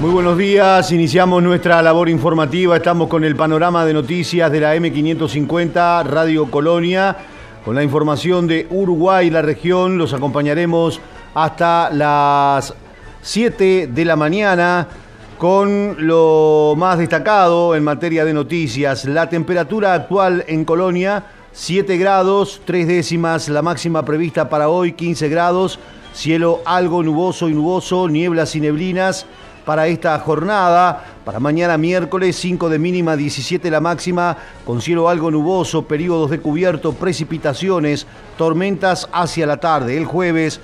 Muy buenos días, iniciamos nuestra labor informativa, estamos con el panorama de noticias de la M550 Radio Colonia, con la información de Uruguay y la región, los acompañaremos hasta las 7 de la mañana con lo más destacado en materia de noticias, la temperatura actual en Colonia, 7 grados, 3 décimas, la máxima prevista para hoy, 15 grados, cielo algo nuboso y nuboso, nieblas y neblinas, para esta jornada. Para mañana miércoles 5 de mínima, 17 la máxima, con cielo algo nuboso, periodos de cubierto, precipitaciones, tormentas hacia la tarde. El jueves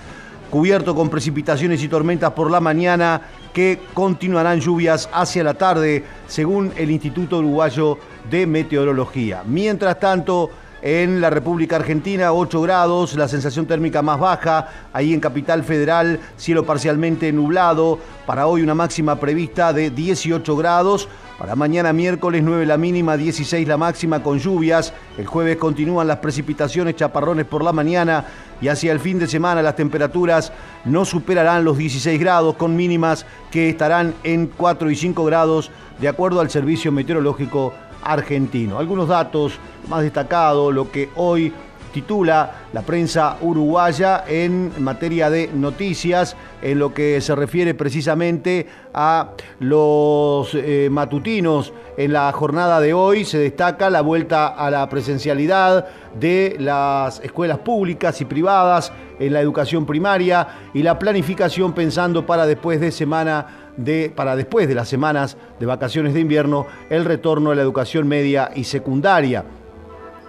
cubierto con precipitaciones y tormentas por la mañana que continuarán lluvias hacia la tarde, según el Instituto Uruguayo de Meteorología. Mientras tanto, en la República Argentina, 8 grados, la sensación térmica más baja, ahí en Capital Federal, cielo parcialmente nublado, para hoy una máxima prevista de 18 grados, para mañana miércoles 9 la mínima, 16 la máxima con lluvias, el jueves continúan las precipitaciones, chaparrones por la mañana y hacia el fin de semana las temperaturas no superarán los 16 grados con mínimas que estarán en 4 y 5 grados de acuerdo al Servicio Meteorológico argentino. Algunos datos más destacados, lo que hoy titula la prensa uruguaya en materia de noticias, en lo que se refiere precisamente a los eh, matutinos. En la jornada de hoy se destaca la vuelta a la presencialidad de las escuelas públicas y privadas en la educación primaria y la planificación pensando para después de semana de, para después de las semanas de vacaciones de invierno, el retorno a la educación media y secundaria.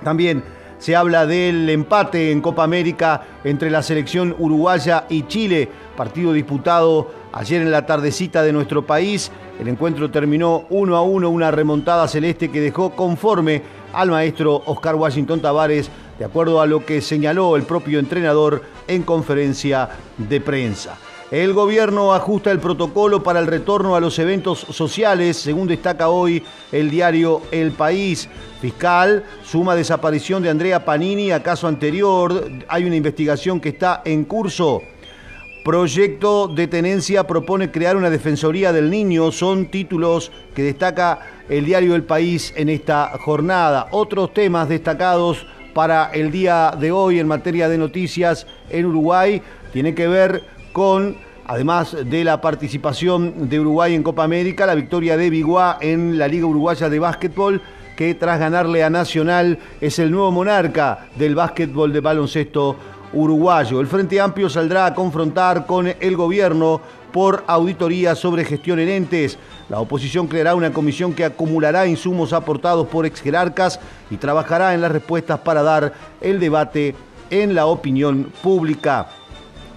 También se habla del empate en Copa América entre la selección uruguaya y Chile, partido disputado ayer en la tardecita de nuestro país. El encuentro terminó 1 a 1, una remontada celeste que dejó conforme al maestro Oscar Washington Tavares, de acuerdo a lo que señaló el propio entrenador en conferencia de prensa. El gobierno ajusta el protocolo para el retorno a los eventos sociales, según destaca hoy el diario El País. Fiscal suma desaparición de Andrea Panini a caso anterior. Hay una investigación que está en curso. Proyecto de tenencia propone crear una defensoría del niño. Son títulos que destaca el diario El País en esta jornada. Otros temas destacados para el día de hoy en materia de noticias en Uruguay tiene que ver con, además de la participación de Uruguay en Copa América, la victoria de Biguá en la Liga Uruguaya de Básquetbol, que tras ganarle a Nacional es el nuevo monarca del básquetbol de baloncesto uruguayo. El Frente Amplio saldrá a confrontar con el gobierno por auditoría sobre gestión en entes. La oposición creará una comisión que acumulará insumos aportados por ex jerarcas y trabajará en las respuestas para dar el debate en la opinión pública.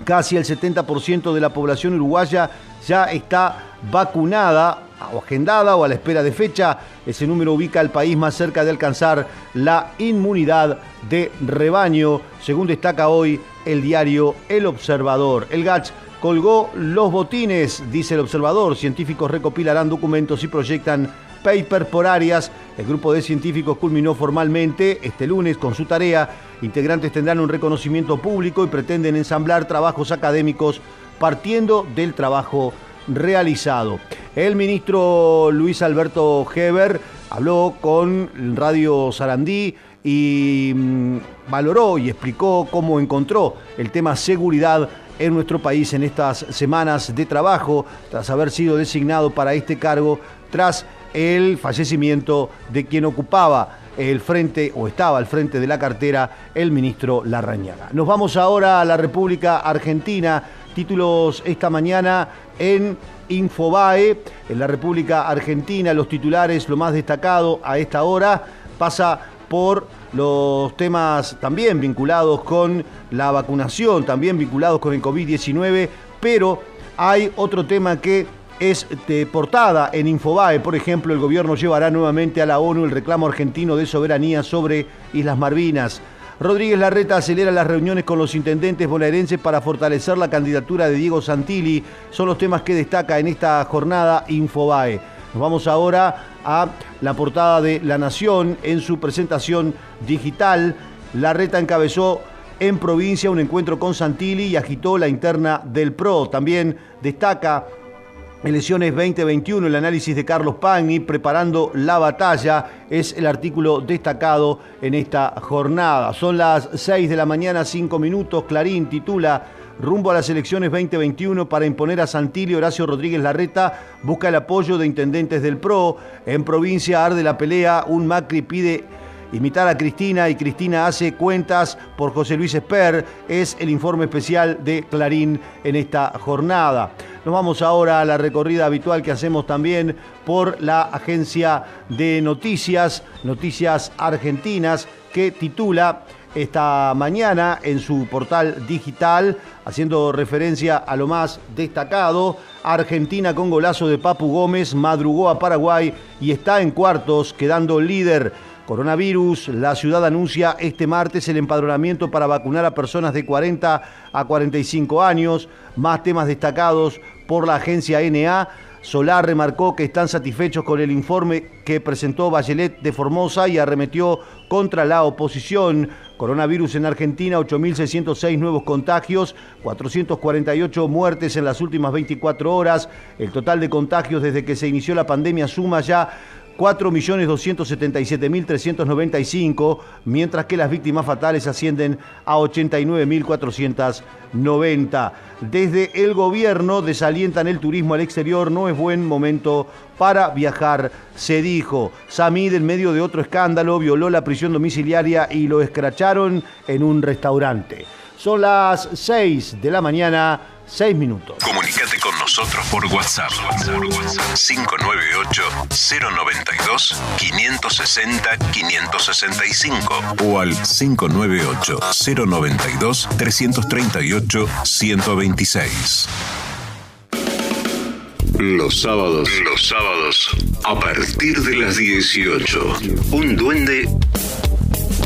Casi el 70% de la población uruguaya ya está vacunada o agendada o a la espera de fecha. Ese número ubica al país más cerca de alcanzar la inmunidad de rebaño, según destaca hoy el diario El Observador. El GATS colgó los botines, dice el observador. Científicos recopilarán documentos y proyectan papers por áreas. El grupo de científicos culminó formalmente este lunes con su tarea Integrantes tendrán un reconocimiento público y pretenden ensamblar trabajos académicos partiendo del trabajo realizado. El ministro Luis Alberto Heber habló con Radio Sarandí y mm, valoró y explicó cómo encontró el tema seguridad en nuestro país en estas semanas de trabajo, tras haber sido designado para este cargo, tras el fallecimiento de quien ocupaba el frente o estaba al frente de la cartera el ministro Larrañaga. Nos vamos ahora a la República Argentina, títulos esta mañana en Infobae, en la República Argentina, los titulares, lo más destacado a esta hora, pasa por los temas también vinculados con la vacunación, también vinculados con el COVID-19, pero hay otro tema que es de portada en Infobae. Por ejemplo, el gobierno llevará nuevamente a la ONU el reclamo argentino de soberanía sobre Islas Malvinas. Rodríguez Larreta acelera las reuniones con los intendentes bonaerenses para fortalecer la candidatura de Diego Santilli. Son los temas que destaca en esta jornada Infobae. Nos vamos ahora a la portada de La Nación en su presentación digital. Larreta encabezó en provincia un encuentro con Santilli y agitó la interna del PRO. También destaca Elecciones 2021, el análisis de Carlos Pagni, preparando la batalla, es el artículo destacado en esta jornada. Son las 6 de la mañana, 5 minutos. Clarín titula rumbo a las elecciones 2021 para imponer a Santilli Horacio Rodríguez Larreta, busca el apoyo de intendentes del PRO. En provincia arde la pelea, un Macri pide imitar a Cristina y Cristina hace cuentas por José Luis Esper. Es el informe especial de Clarín en esta jornada. Nos vamos ahora a la recorrida habitual que hacemos también por la agencia de noticias, Noticias Argentinas, que titula esta mañana en su portal digital, haciendo referencia a lo más destacado. Argentina con golazo de Papu Gómez madrugó a Paraguay y está en cuartos, quedando líder. Coronavirus, la ciudad anuncia este martes el empadronamiento para vacunar a personas de 40 a 45 años. Más temas destacados por la agencia NA. Solar remarcó que están satisfechos con el informe que presentó Bachelet de Formosa y arremetió contra la oposición. Coronavirus en Argentina, 8.606 nuevos contagios, 448 muertes en las últimas 24 horas. El total de contagios desde que se inició la pandemia suma ya 4.277.395, mientras que las víctimas fatales ascienden a 89.490. Desde el gobierno desalientan el turismo al exterior, no es buen momento para viajar, se dijo. Samid, en medio de otro escándalo, violó la prisión domiciliaria y lo escracharon en un restaurante. Son las 6 de la mañana, 6 minutos. Comunicate con nosotros por WhatsApp. Por WhatsApp 598-092-560-565 o al 598-092-338-126. Los sábados, los sábados, a partir de las 18, un duende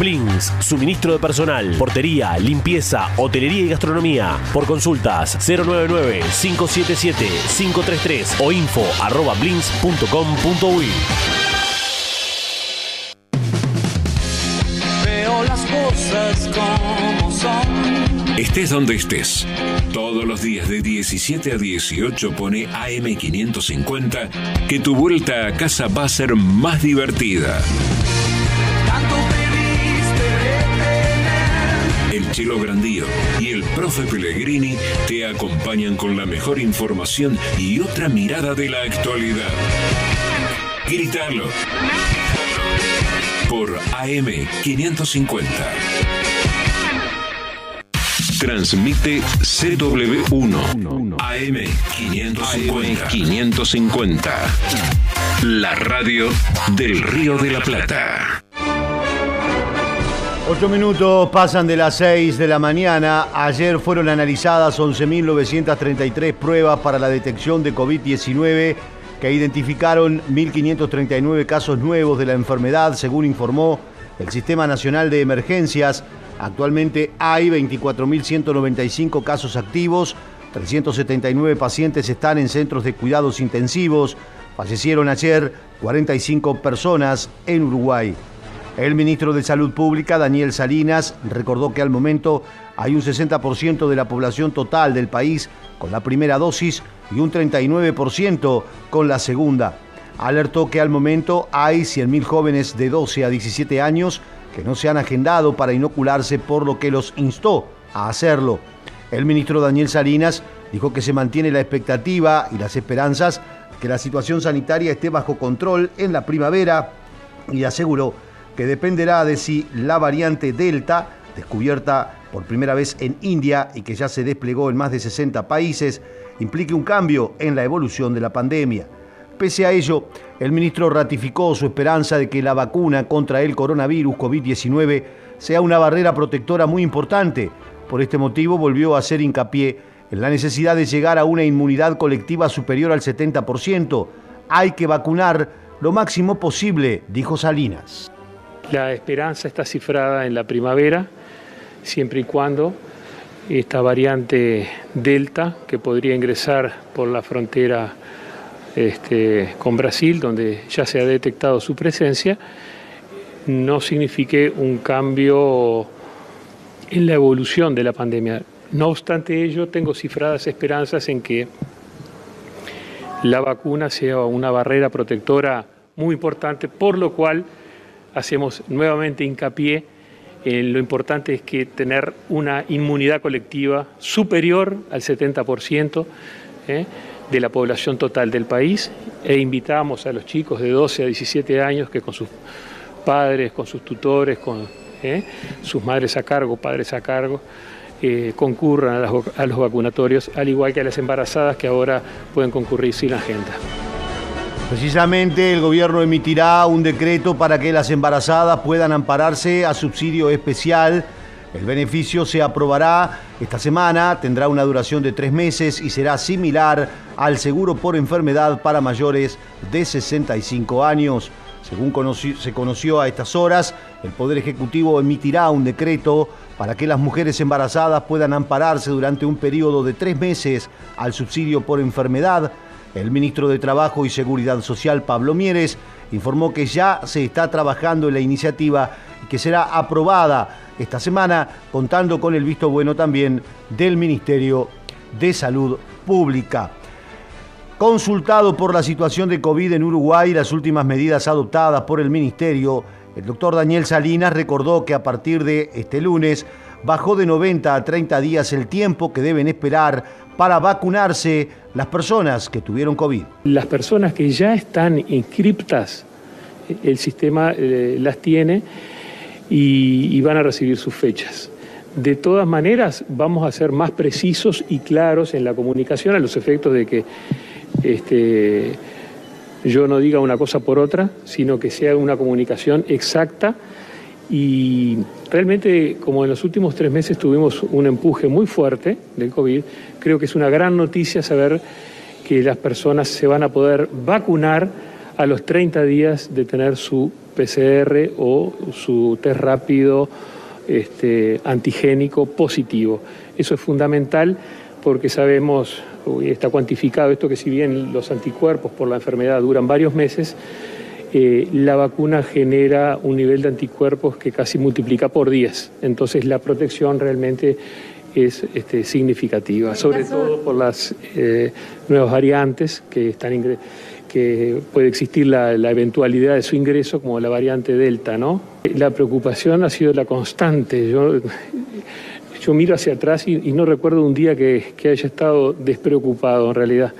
Blins, suministro de personal, portería, limpieza, hotelería y gastronomía. Por consultas 099-577-533 o info arroba blins.com.uy. Veo las cosas como son. Estés donde estés. Todos los días de 17 a 18 pone AM550 que tu vuelta a casa va a ser más divertida. Chelo Grandío y el Profe Pellegrini te acompañan con la mejor información y otra mirada de la actualidad. Gritalo. Por AM550. Transmite CW1 AM550. 550. La radio del Río de la Plata. Ocho minutos pasan de las 6 de la mañana. Ayer fueron analizadas 11.933 pruebas para la detección de COVID-19 que identificaron 1.539 casos nuevos de la enfermedad, según informó el Sistema Nacional de Emergencias. Actualmente hay 24.195 casos activos, 379 pacientes están en centros de cuidados intensivos. Fallecieron ayer 45 personas en Uruguay. El ministro de Salud Pública, Daniel Salinas, recordó que al momento hay un 60% de la población total del país con la primera dosis y un 39% con la segunda. Alertó que al momento hay 100.000 jóvenes de 12 a 17 años que no se han agendado para inocularse, por lo que los instó a hacerlo. El ministro Daniel Salinas dijo que se mantiene la expectativa y las esperanzas que la situación sanitaria esté bajo control en la primavera y aseguró que dependerá de si la variante Delta, descubierta por primera vez en India y que ya se desplegó en más de 60 países, implique un cambio en la evolución de la pandemia. Pese a ello, el ministro ratificó su esperanza de que la vacuna contra el coronavirus COVID-19 sea una barrera protectora muy importante. Por este motivo volvió a hacer hincapié en la necesidad de llegar a una inmunidad colectiva superior al 70%. Hay que vacunar lo máximo posible, dijo Salinas. La esperanza está cifrada en la primavera, siempre y cuando esta variante Delta, que podría ingresar por la frontera este, con Brasil, donde ya se ha detectado su presencia, no signifique un cambio en la evolución de la pandemia. No obstante ello, tengo cifradas esperanzas en que la vacuna sea una barrera protectora muy importante, por lo cual hacemos nuevamente hincapié en lo importante es que tener una inmunidad colectiva superior al 70% ¿eh? de la población total del país e invitamos a los chicos de 12 a 17 años que con sus padres, con sus tutores, con ¿eh? sus madres a cargo, padres a cargo, eh, concurran a, a los vacunatorios, al igual que a las embarazadas que ahora pueden concurrir sin agenda. Precisamente el gobierno emitirá un decreto para que las embarazadas puedan ampararse a subsidio especial. El beneficio se aprobará esta semana, tendrá una duración de tres meses y será similar al seguro por enfermedad para mayores de 65 años. Según se conoció a estas horas, el Poder Ejecutivo emitirá un decreto para que las mujeres embarazadas puedan ampararse durante un periodo de tres meses al subsidio por enfermedad el ministro de Trabajo y Seguridad Social, Pablo Mieres, informó que ya se está trabajando en la iniciativa y que será aprobada esta semana, contando con el visto bueno también del Ministerio de Salud Pública. Consultado por la situación de COVID en Uruguay y las últimas medidas adoptadas por el Ministerio, el doctor Daniel Salinas recordó que a partir de este lunes bajó de 90 a 30 días el tiempo que deben esperar para vacunarse las personas que tuvieron COVID. Las personas que ya están inscriptas, el sistema eh, las tiene y, van a recibir sus fechas. De todas maneras, vamos a ser más precisos y claros en la comunicación a los efectos de que este, yo no diga una cosa por otra, sino que sea una comunicación exacta y realmente, como en los últimos tres meses tuvimos un empuje muy fuerte del COVID, creo que es una gran noticia saber que las personas se van a poder vacunar a los 30 días de tener su PCR o su test rápido este, antigénico positivo. Eso es fundamental porque sabemos, está cuantificado esto, que si bien los anticuerpos por la enfermedad duran varios meses, eh, la vacuna genera un nivel de anticuerpos que casi multiplica por 10. Entonces la protección realmente es este, significativa, sobre todo por las eh, nuevas variantes que están que puede existir la, eventualidad de su ingreso como la variante Delta, ¿no? La preocupación ha sido la constante. Yo, yo miro hacia atrás y, no recuerdo un día que, que haya estado despreocupado en realidad.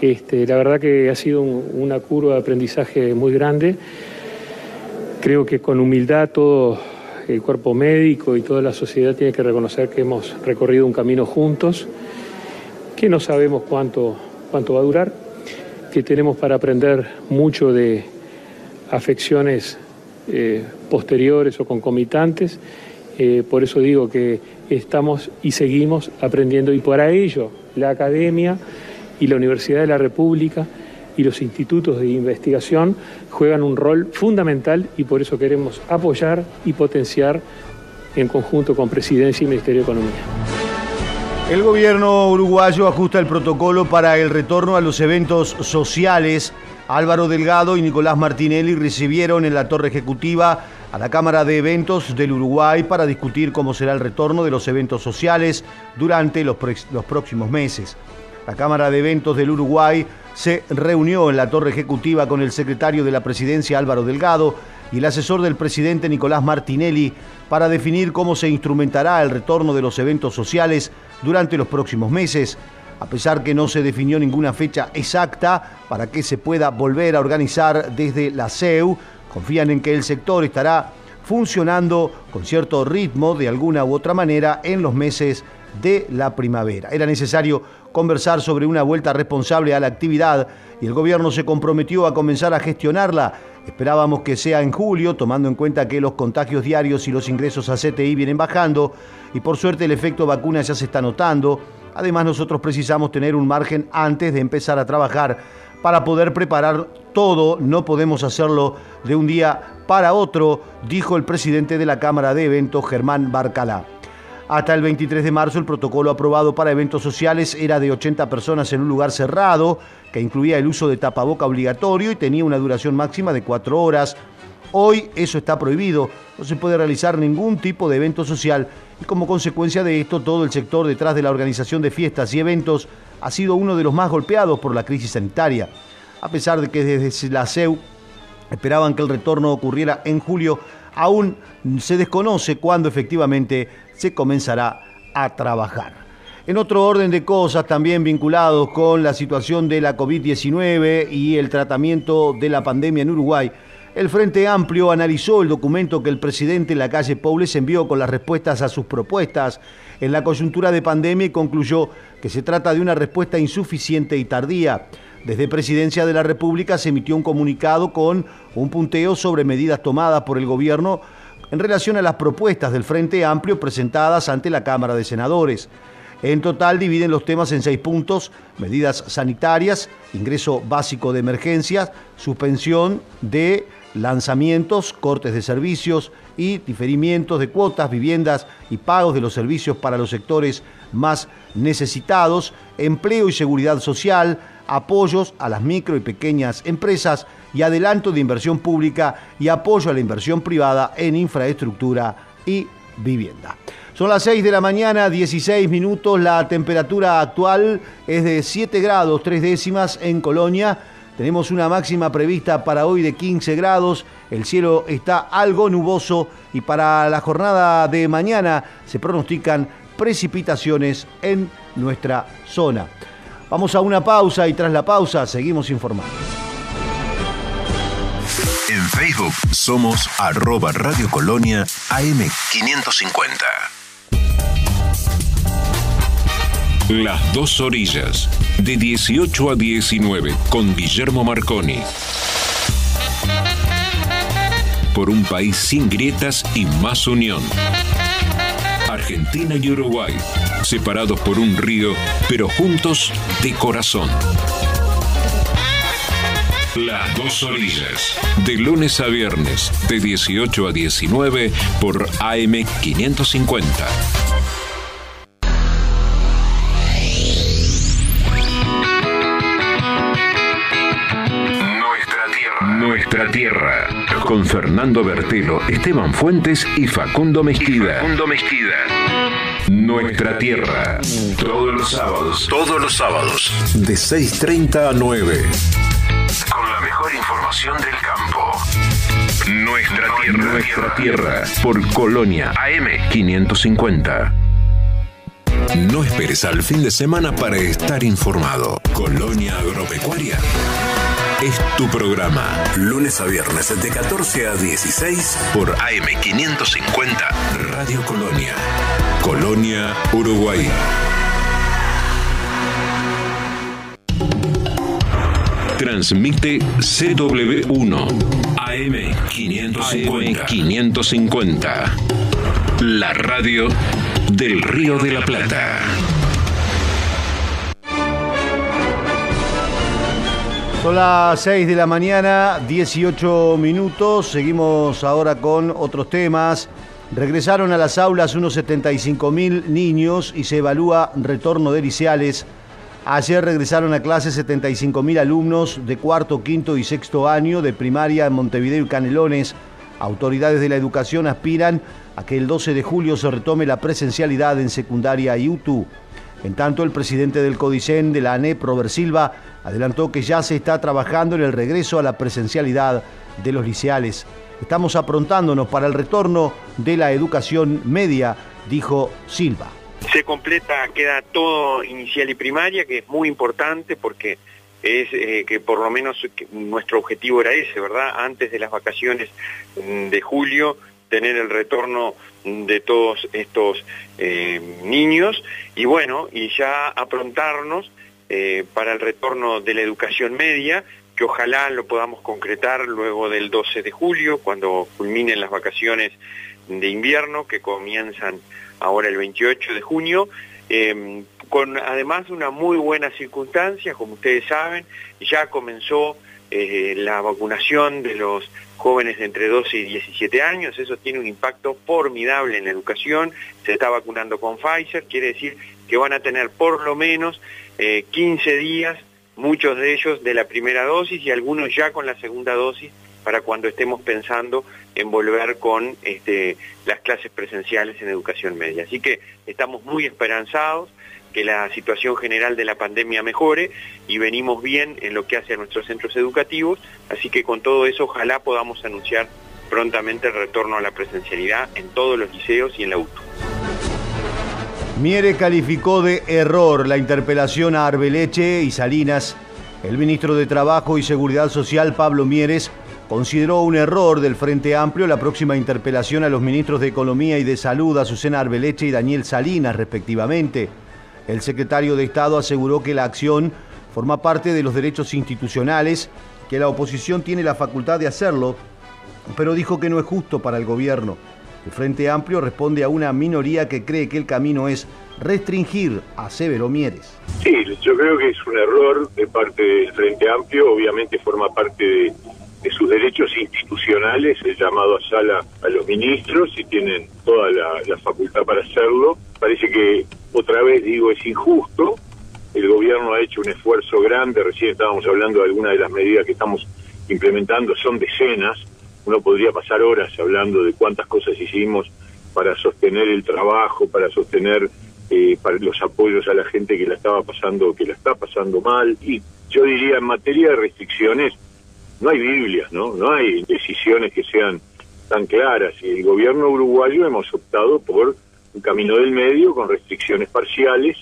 Este, la verdad que ha sido una curva de aprendizaje muy grande. Creo que con humildad todo el cuerpo médico y toda la sociedad tiene que reconocer que hemos recorrido un camino juntos, que no sabemos cuánto, cuánto va a durar, que tenemos para aprender mucho de afecciones eh, posteriores o concomitantes. Eh, por eso digo que estamos y seguimos aprendiendo y para ello la academia y la Universidad de la República y los institutos de investigación juegan un rol fundamental y por eso queremos apoyar y potenciar en conjunto con Presidencia y Ministerio de Economía. El gobierno uruguayo ajusta el protocolo para el retorno a los eventos sociales. Álvaro Delgado y Nicolás Martinelli recibieron en la torre ejecutiva a la Cámara de Eventos del Uruguay para discutir cómo será el retorno de los eventos sociales durante los, los próximos meses. La Cámara de Eventos del Uruguay se reunió en la torre ejecutiva con el secretario de la presidencia Álvaro Delgado y el asesor del presidente Nicolás Martinelli para definir cómo se instrumentará el retorno de los eventos sociales durante los próximos meses. A pesar que no se definió ninguna fecha exacta para que se pueda volver a organizar desde la CEU, confían en que el sector estará funcionando con cierto ritmo de alguna u otra manera en los meses de la primavera. Era necesario conversar sobre una vuelta responsable a la actividad y el gobierno se comprometió a comenzar a gestionarla. Esperábamos que sea en julio, tomando en cuenta que los contagios diarios y los ingresos a CTI vienen bajando y por suerte el efecto vacuna ya se está notando. Además nosotros precisamos tener un margen antes de empezar a trabajar para poder preparar todo. No podemos hacerlo de un día para otro, dijo el presidente de la Cámara de Eventos, Germán Barcalá. Hasta el 23 de marzo el protocolo aprobado para eventos sociales era de 80 personas en un lugar cerrado, que incluía el uso de tapaboca obligatorio y tenía una duración máxima de cuatro horas. Hoy eso está prohibido, no se puede realizar ningún tipo de evento social y como consecuencia de esto todo el sector detrás de la organización de fiestas y eventos ha sido uno de los más golpeados por la crisis sanitaria. A pesar de que desde la CEU esperaban que el retorno ocurriera en julio, aún se desconoce cuándo efectivamente se comenzará a trabajar. En otro orden de cosas, también vinculados con la situación de la COVID-19 y el tratamiento de la pandemia en Uruguay, el Frente Amplio analizó el documento que el presidente Lacalle Poules envió con las respuestas a sus propuestas en la coyuntura de pandemia y concluyó que se trata de una respuesta insuficiente y tardía. Desde Presidencia de la República se emitió un comunicado con un punteo sobre medidas tomadas por el gobierno en relación a las propuestas del Frente Amplio presentadas ante la Cámara de Senadores. En total dividen los temas en seis puntos, medidas sanitarias, ingreso básico de emergencias, suspensión de lanzamientos, cortes de servicios y diferimientos de cuotas, viviendas y pagos de los servicios para los sectores más necesitados, empleo y seguridad social, apoyos a las micro y pequeñas empresas y adelanto de inversión pública y apoyo a la inversión privada en infraestructura y vivienda. Son las 6 de la mañana, 16 minutos, la temperatura actual es de 7 grados 3 décimas en Colonia. Tenemos una máxima prevista para hoy de 15 grados, el cielo está algo nuboso y para la jornada de mañana se pronostican precipitaciones en nuestra zona. Vamos a una pausa y tras la pausa seguimos informando. En Facebook somos arroba Radio Colonia AM550. Las dos orillas, de 18 a 19, con Guillermo Marconi. Por un país sin grietas y más unión. Argentina y Uruguay, separados por un río, pero juntos de corazón. Las dos orillas, de lunes a viernes, de 18 a 19, por AM550. Nuestra tierra. Nuestra tierra. Con Fernando Bertelo, Esteban Fuentes y Facundo Mezquida. Facundo Mezquida. Nuestra tierra. Todos los sábados. Todos los sábados. De 6.30 a 9. Con la mejor información del campo. Nuestra tierra. Nuestra tierra. Por Colonia AM550. No esperes al fin de semana para estar informado. Colonia Agropecuaria es tu programa. Lunes a viernes de 14 a 16 por AM550 Radio Colonia. Colonia, Uruguay. Transmite CW1 AM550. AM550. La radio del Río de la Plata. Son las 6 de la mañana, 18 minutos. Seguimos ahora con otros temas. Regresaron a las aulas unos 75 mil niños y se evalúa retorno de liceales. Ayer regresaron a clase 75 mil alumnos de cuarto, quinto y sexto año de primaria en Montevideo y Canelones. Autoridades de la educación aspiran a que el 12 de julio se retome la presencialidad en secundaria y UTU. En tanto, el presidente del CODICEN de la ANEP, Robert Silva, adelantó que ya se está trabajando en el regreso a la presencialidad de los liceales. Estamos aprontándonos para el retorno de la educación media, dijo Silva. Se completa, queda todo inicial y primaria, que es muy importante porque es eh, que por lo menos nuestro objetivo era ese, ¿verdad? Antes de las vacaciones mm, de julio, tener el retorno de todos estos eh, niños y bueno, y ya aprontarnos eh, para el retorno de la educación media, que ojalá lo podamos concretar luego del 12 de julio, cuando culminen las vacaciones de invierno, que comienzan ahora el 28 de junio, eh, con además una muy buena circunstancia, como ustedes saben, ya comenzó la vacunación de los jóvenes entre 12 y 17 años, eso tiene un impacto formidable en la educación, se está vacunando con Pfizer, quiere decir que van a tener por lo menos 15 días, muchos de ellos de la primera dosis y algunos ya con la segunda dosis para cuando estemos pensando en volver con este, las clases presenciales en educación media. Así que estamos muy esperanzados que la situación general de la pandemia mejore y venimos bien en lo que hace a nuestros centros educativos, así que con todo eso ojalá podamos anunciar prontamente el retorno a la presencialidad en todos los liceos y en la UTU. Miere calificó de error la interpelación a Arbeleche y Salinas. El ministro de Trabajo y Seguridad Social, Pablo Mieres, consideró un error del Frente Amplio la próxima interpelación a los ministros de Economía y de Salud, Azucena Arbeleche y Daniel Salinas, respectivamente. El secretario de Estado aseguró que la acción forma parte de los derechos institucionales, que la oposición tiene la facultad de hacerlo, pero dijo que no es justo para el gobierno. El Frente Amplio responde a una minoría que cree que el camino es restringir a Severo Mieres. Sí, yo creo que es un error de parte del Frente Amplio, obviamente forma parte de, sus derechos institucionales, el llamado a sala a los ministros y tienen toda la, facultad para hacerlo. Parece que, otra vez digo, es injusto. El gobierno ha hecho un esfuerzo grande, recién estábamos hablando de algunas de las medidas que estamos implementando, son decenas, uno podría pasar horas hablando de cuántas cosas hicimos para sostener el trabajo, para sostener eh, para los apoyos a la gente que la estaba pasando, que la está pasando mal. Y yo diría, en materia de restricciones, no hay Biblias, ¿no? No hay decisiones que sean tan claras. Y el gobierno uruguayo hemos optado por un camino del medio con restricciones parciales,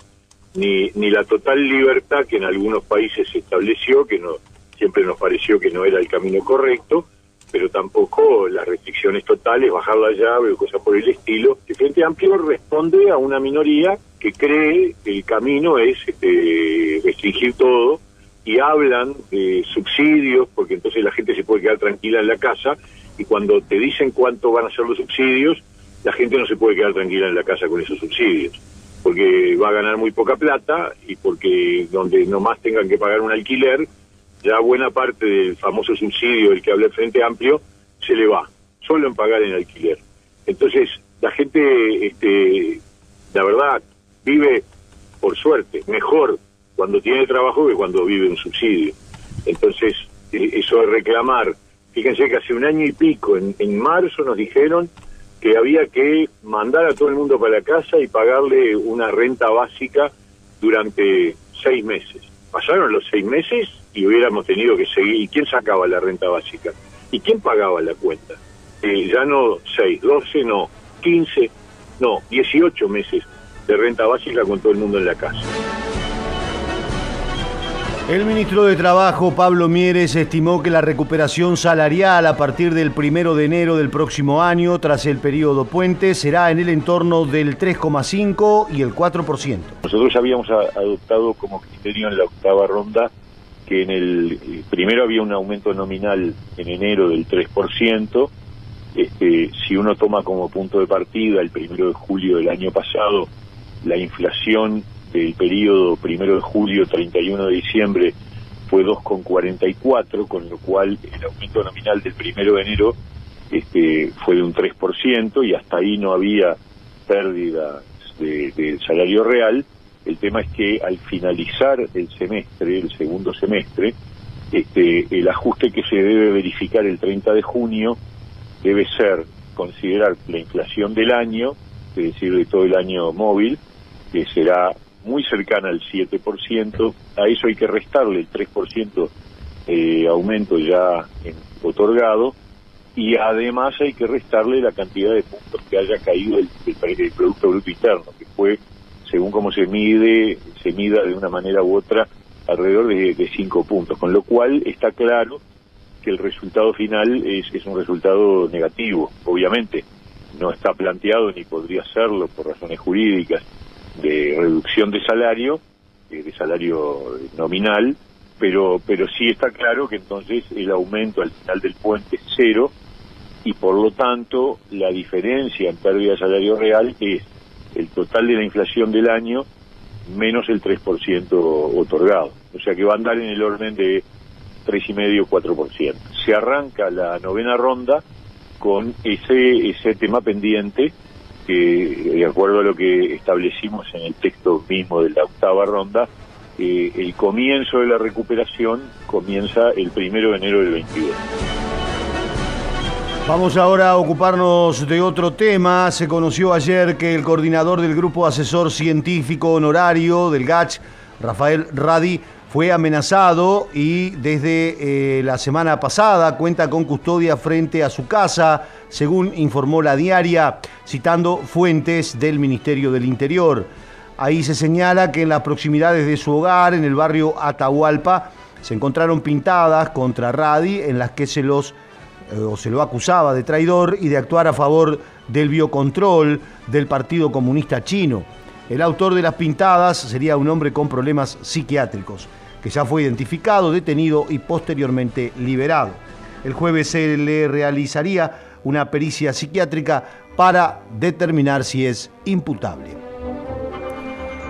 ni, ni la total libertad que en algunos países se estableció, que no siempre nos pareció que no era el camino correcto, pero tampoco las restricciones totales, bajar la llave o cosas por el estilo. El Frente Amplio responde a una minoría que cree que el camino es este, restringir todo y hablan de subsidios, porque entonces la gente se puede quedar tranquila en la casa y cuando te dicen cuánto van a ser los subsidios, la gente no se puede quedar tranquila en la casa con esos subsidios, porque va a ganar muy poca plata y porque donde nomás tengan que pagar un alquiler, ya buena parte del famoso subsidio del que habla el Frente Amplio se le va, solo en pagar en alquiler. Entonces, la gente, este, la verdad, vive, por suerte, mejor cuando tiene trabajo que cuando vive un subsidio. Entonces, e, eso de reclamar, fíjense que hace un año y pico, en, en marzo nos dijeron que había que mandar a todo el mundo para la casa y pagarle una renta básica durante seis meses. Pasaron los seis meses y hubiéramos tenido que seguir. ¿Y quién sacaba la renta básica? ¿Y quién pagaba la cuenta? Eh, ya no 6, 12, no, 15, no, 18 meses de renta básica con todo el mundo en la casa. El ministro de Trabajo, Pablo Mieres, estimó que la recuperación salarial a partir del primero de enero del próximo año, tras el periodo puente, será en el entorno del 3,5 y el 4%. Nosotros habíamos adoptado como criterio en la octava ronda que en el primero había un aumento nominal en enero del 3%, este, si uno toma como punto de partida el primero de julio del año pasado, la inflación del periodo primero de julio 31 de diciembre fue 2,44, con lo cual el aumento nominal del primero de enero este, fue de un 3% y hasta ahí no había pérdida del salario real. El tema es que al finalizar el semestre, el segundo semestre, este, el ajuste que se debe verificar el 30 de junio debe ser considerar la inflación del año, es decir, de todo el año móvil, que será muy cercana al 7%, a eso hay que restarle el 3% eh, aumento ya otorgado, y además hay que restarle la cantidad de puntos que haya caído el, Producto Bruto Interno, que fue según cómo se mide, se mida de una manera u otra alrededor de, cinco puntos, con lo cual está claro que el resultado final es un resultado negativo, obviamente. No está planteado ni podría serlo por razones jurídicas de reducción de salario, eh, de salario nominal, pero, pero sí está claro que entonces el aumento al final del puente es cero y por lo tanto la diferencia en pérdida de salario real es el total de la inflación del año menos el 3% otorgado. O sea que va a andar en el orden de 3,5-4%. Se arranca la novena ronda con ese, ese tema pendiente que, de acuerdo a lo que establecimos en el texto mismo de la octava ronda, eh, el comienzo de la recuperación comienza el primero de enero del 22. Vamos ahora a ocuparnos de otro tema. Se conoció ayer que el coordinador del Grupo Asesor Científico Honorario del GACH, Rafael Radi, fue amenazado y desde eh, la semana pasada cuenta con custodia frente a su casa, según informó la diaria, citando fuentes del Ministerio del Interior. Ahí se señala que en las proximidades de su hogar, en el barrio Atahualpa, se encontraron pintadas contra Radi en las que se los eh, o se lo acusaba de traidor y de actuar a favor del biocontrol del Partido Comunista Chino. El autor de las pintadas sería un hombre con problemas psiquiátricos, que ya fue identificado, detenido y posteriormente liberado. El jueves se le realizaría una pericia psiquiátrica para determinar si es imputable.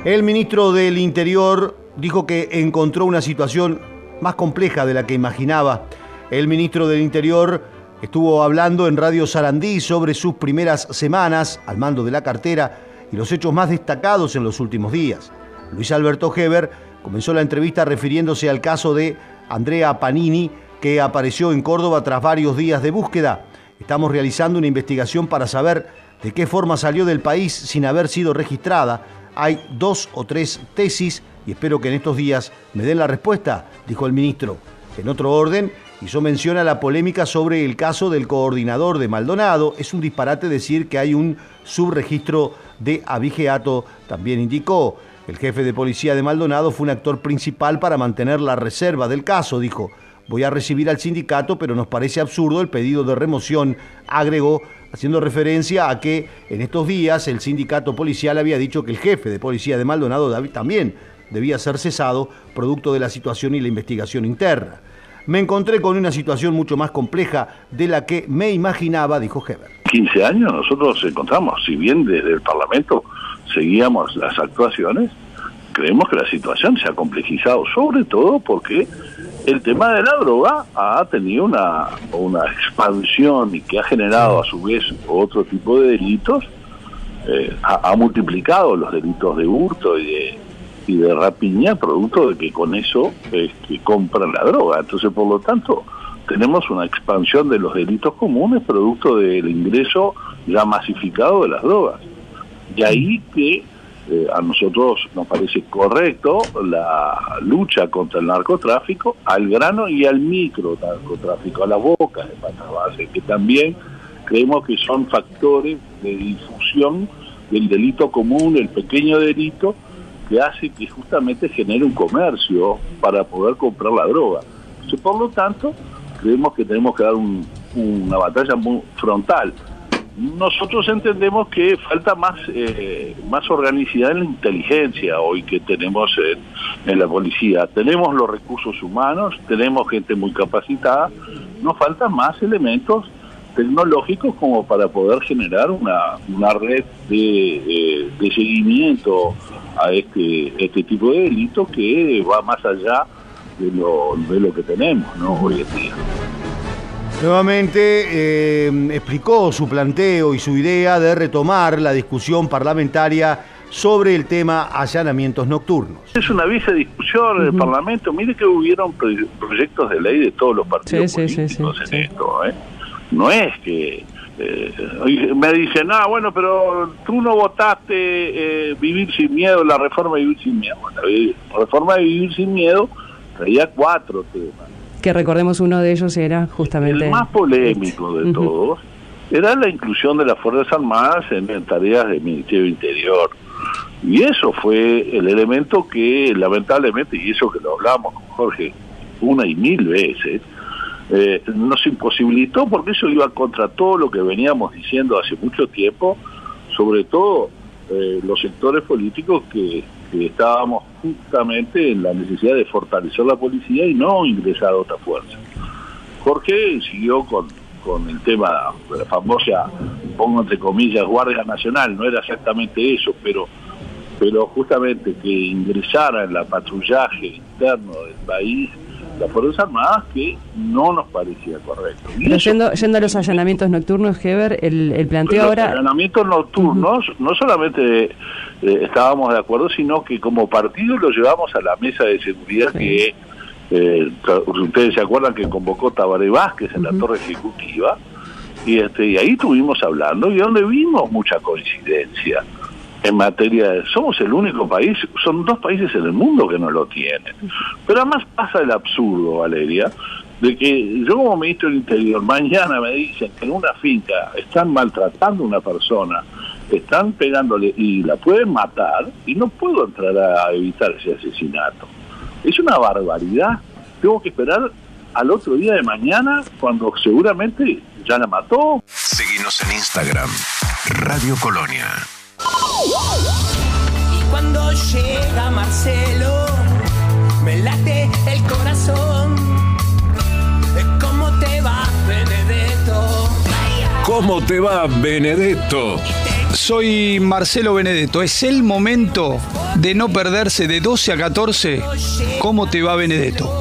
El ministro del Interior dijo que encontró una situación más compleja de la que imaginaba el ministro del Interior estuvo hablando en Radio Sarandí sobre sus primeras semanas al mando de la cartera y los hechos más destacados en los últimos días. Luis Alberto Heber comenzó la entrevista refiriéndose al caso de Andrea Panini, que apareció en Córdoba tras varios días de búsqueda. Estamos realizando una investigación para saber de qué forma salió del país sin haber sido registrada. Hay dos o tres tesis y espero que en estos días me den la respuesta, dijo el ministro. En otro orden, hizo mención a la polémica sobre el caso del coordinador de Maldonado. Es un disparate decir que hay un subregistro de abigeato, también indicó. El jefe de policía de Maldonado fue un actor principal para mantener la reserva del caso, dijo. Voy a recibir al sindicato, pero nos parece absurdo el pedido de remoción, agregó, haciendo referencia a que en estos días el sindicato policial había dicho que el jefe de policía de Maldonado David, también debía ser cesado, producto de la situación y la investigación interna. Me encontré con una situación mucho más compleja de la que me imaginaba, dijo Heber. 15 años nosotros encontramos, si bien desde el Parlamento seguíamos las actuaciones, creemos que la situación se ha complejizado, sobre todo porque el tema de la droga ha tenido una, una expansión y que ha generado a su vez otro tipo de delitos, eh, ha, multiplicado los delitos de hurto y de y de rapiña producto de que con eso este, compran la droga. Entonces, por lo tanto, tenemos una expansión de los delitos comunes producto del ingreso ya masificado de las drogas. Y ahí que eh, a nosotros nos parece correcto la lucha contra el narcotráfico al grano y al micro narcotráfico, a las bocas de patas base, que también creemos que son factores de difusión del delito común, el pequeño delito, que hace que justamente genere un comercio para poder comprar la droga. Por lo tanto, creemos que tenemos que dar una batalla muy frontal. Nosotros entendemos que falta más eh, más organicidad en la inteligencia hoy que tenemos en, en, la policía. Tenemos los recursos humanos, tenemos gente muy capacitada, nos faltan más elementos tecnológicos como para poder generar una, una red de, eh, de seguimiento a este, este tipo de delitos que va más allá de lo, de lo que tenemos ¿no? hoy en día. Nuevamente eh, explicó su planteo y su idea de retomar la discusión parlamentaria sobre el tema allanamientos nocturnos. Es una vieja discusión en el Parlamento. Mire que hubieron proyectos de ley de todos los partidos Sí, sí, sí, políticos sí, en sí. esto. ¿eh? No es que eh, me dicen, ah, bueno, pero tú no votaste eh, Vivir sin Miedo, la reforma de Vivir sin Miedo. Bueno, la reforma de Vivir sin Miedo traía cuatro temas. Que recordemos uno de ellos era justamente... El más polémico de todos era la inclusión de las Fuerzas Armadas en, tareas del Ministerio Interior. Y eso fue el elemento que lamentablemente, y eso que lo hablamos con Jorge una y mil veces, eh, nos imposibilitó porque eso iba contra todo lo que veníamos diciendo hace mucho tiempo, sobre todo eh, los sectores políticos que, que estábamos justamente en la necesidad de fortalecer la policía y no ingresar a otra fuerza. Jorge siguió con, con el tema de la famosa, pongo entre comillas, Guardia Nacional, no era exactamente eso, pero pero justamente que ingresara en la patrullaje interno del país las Fuerzas Armadas que no nos parecía correcto. Pero yendo, yendo a los allanamientos nocturnos, Heber, el, el planteo los ahora... allanamientos nocturnos, no solamente eh, estábamos de acuerdo, sino que como partido lo llevamos a la mesa de seguridad que eh, ustedes se acuerdan que convocó Tabaré Vázquez en la torre ejecutiva y este y ahí estuvimos hablando y donde vimos mucha coincidencia en materia de, somos el único país, son dos países en el mundo que no lo tienen. Pero además pasa el absurdo, Valeria, de que yo como ministro del Interior, mañana me dicen que en una finca están maltratando a una persona, están pegándole y la pueden matar y no puedo entrar a evitar ese asesinato. Es una barbaridad. Tengo que esperar al otro día de mañana cuando seguramente ya la mató. Seguinos en Instagram, Radio Colonia. Y cuando llega Marcelo, me late el corazón. ¿Cómo te va, Benedetto? ¿Cómo te va, Benedetto? Soy Marcelo Benedetto. Es el momento de no perderse de 12 a 14. ¿Cómo te va, Benedetto?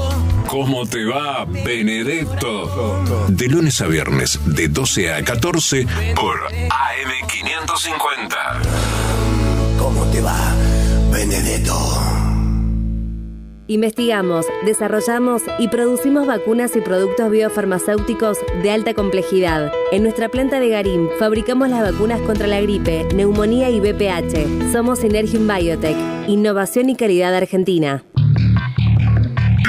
¿Cómo te va, Benedetto? De lunes a viernes, de 12 a 14, por AM550. ¿Cómo te va, Benedetto? Investigamos, desarrollamos y producimos vacunas y productos biofarmacéuticos de alta complejidad. En nuestra planta de Garín fabricamos las vacunas contra la gripe, neumonía y BPH. Somos Synergium Biotech, innovación y calidad argentina.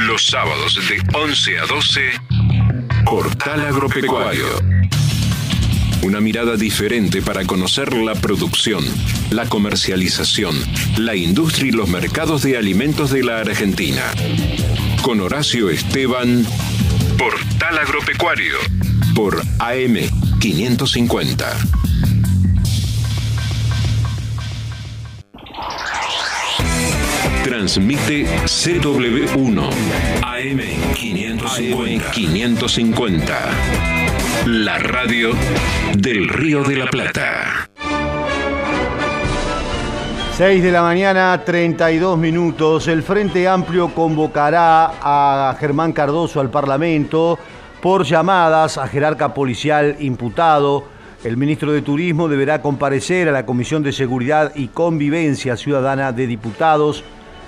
Los sábados de 11 a 12, Portal Agropecuario. Una mirada diferente para conocer la producción, la comercialización, la industria y los mercados de alimentos de la Argentina. Con Horacio Esteban, Portal Agropecuario, por AM 550. Transmite CW1 AM 550. 550. La radio del Río de la Plata. 6 de la mañana, 32 minutos. El Frente Amplio convocará a Germán Cardoso al Parlamento por llamadas a jerarca policial imputado. El ministro de Turismo deberá comparecer a la Comisión de Seguridad y Convivencia Ciudadana de Diputados.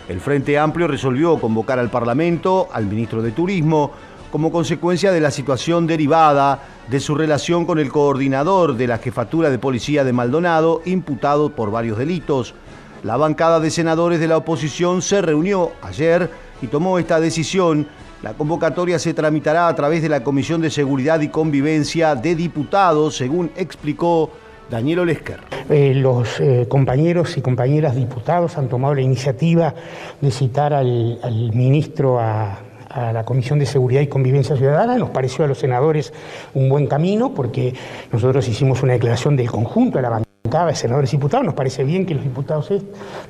El Frente Amplio resolvió convocar al Parlamento al ministro de Turismo como consecuencia de la situación derivada de su relación con el coordinador de la Jefatura de Policía de Maldonado, imputado por varios delitos. La bancada de senadores de la oposición se reunió ayer y tomó esta decisión. La convocatoria se tramitará a través de la Comisión de Seguridad y Convivencia de Diputados, según explicó Daniel Olesker. Eh, los eh, compañeros y compañeras diputados han tomado la iniciativa de citar al, al ministro a, a la Comisión de Seguridad y Convivencia Ciudadana. Nos pareció a los senadores un buen camino porque nosotros hicimos una declaración del conjunto de la bancada de senadores y diputados. Nos parece bien que los diputados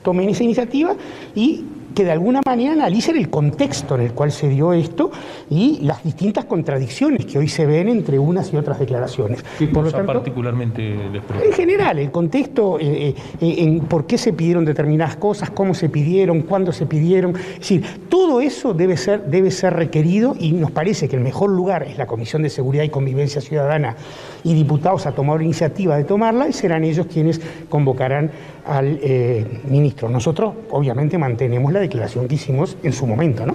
tomen esa iniciativa y que de alguna manera analicen el contexto en el cual se dio esto y las distintas contradicciones que hoy se ven entre unas y otras declaraciones. ¿Qué Por lo tanto, particularmente les en general, el contexto, eh, eh, en por qué se pidieron determinadas cosas, cómo se pidieron, cuándo se pidieron. Es decir, todo eso debe ser, debe ser requerido y nos parece que el mejor lugar es la Comisión de Seguridad y Convivencia Ciudadana y diputados a tomar la iniciativa de tomarla y serán ellos quienes convocarán al eh, ministro. Nosotros, obviamente, mantenemos la declaración que hicimos en su momento, ¿no?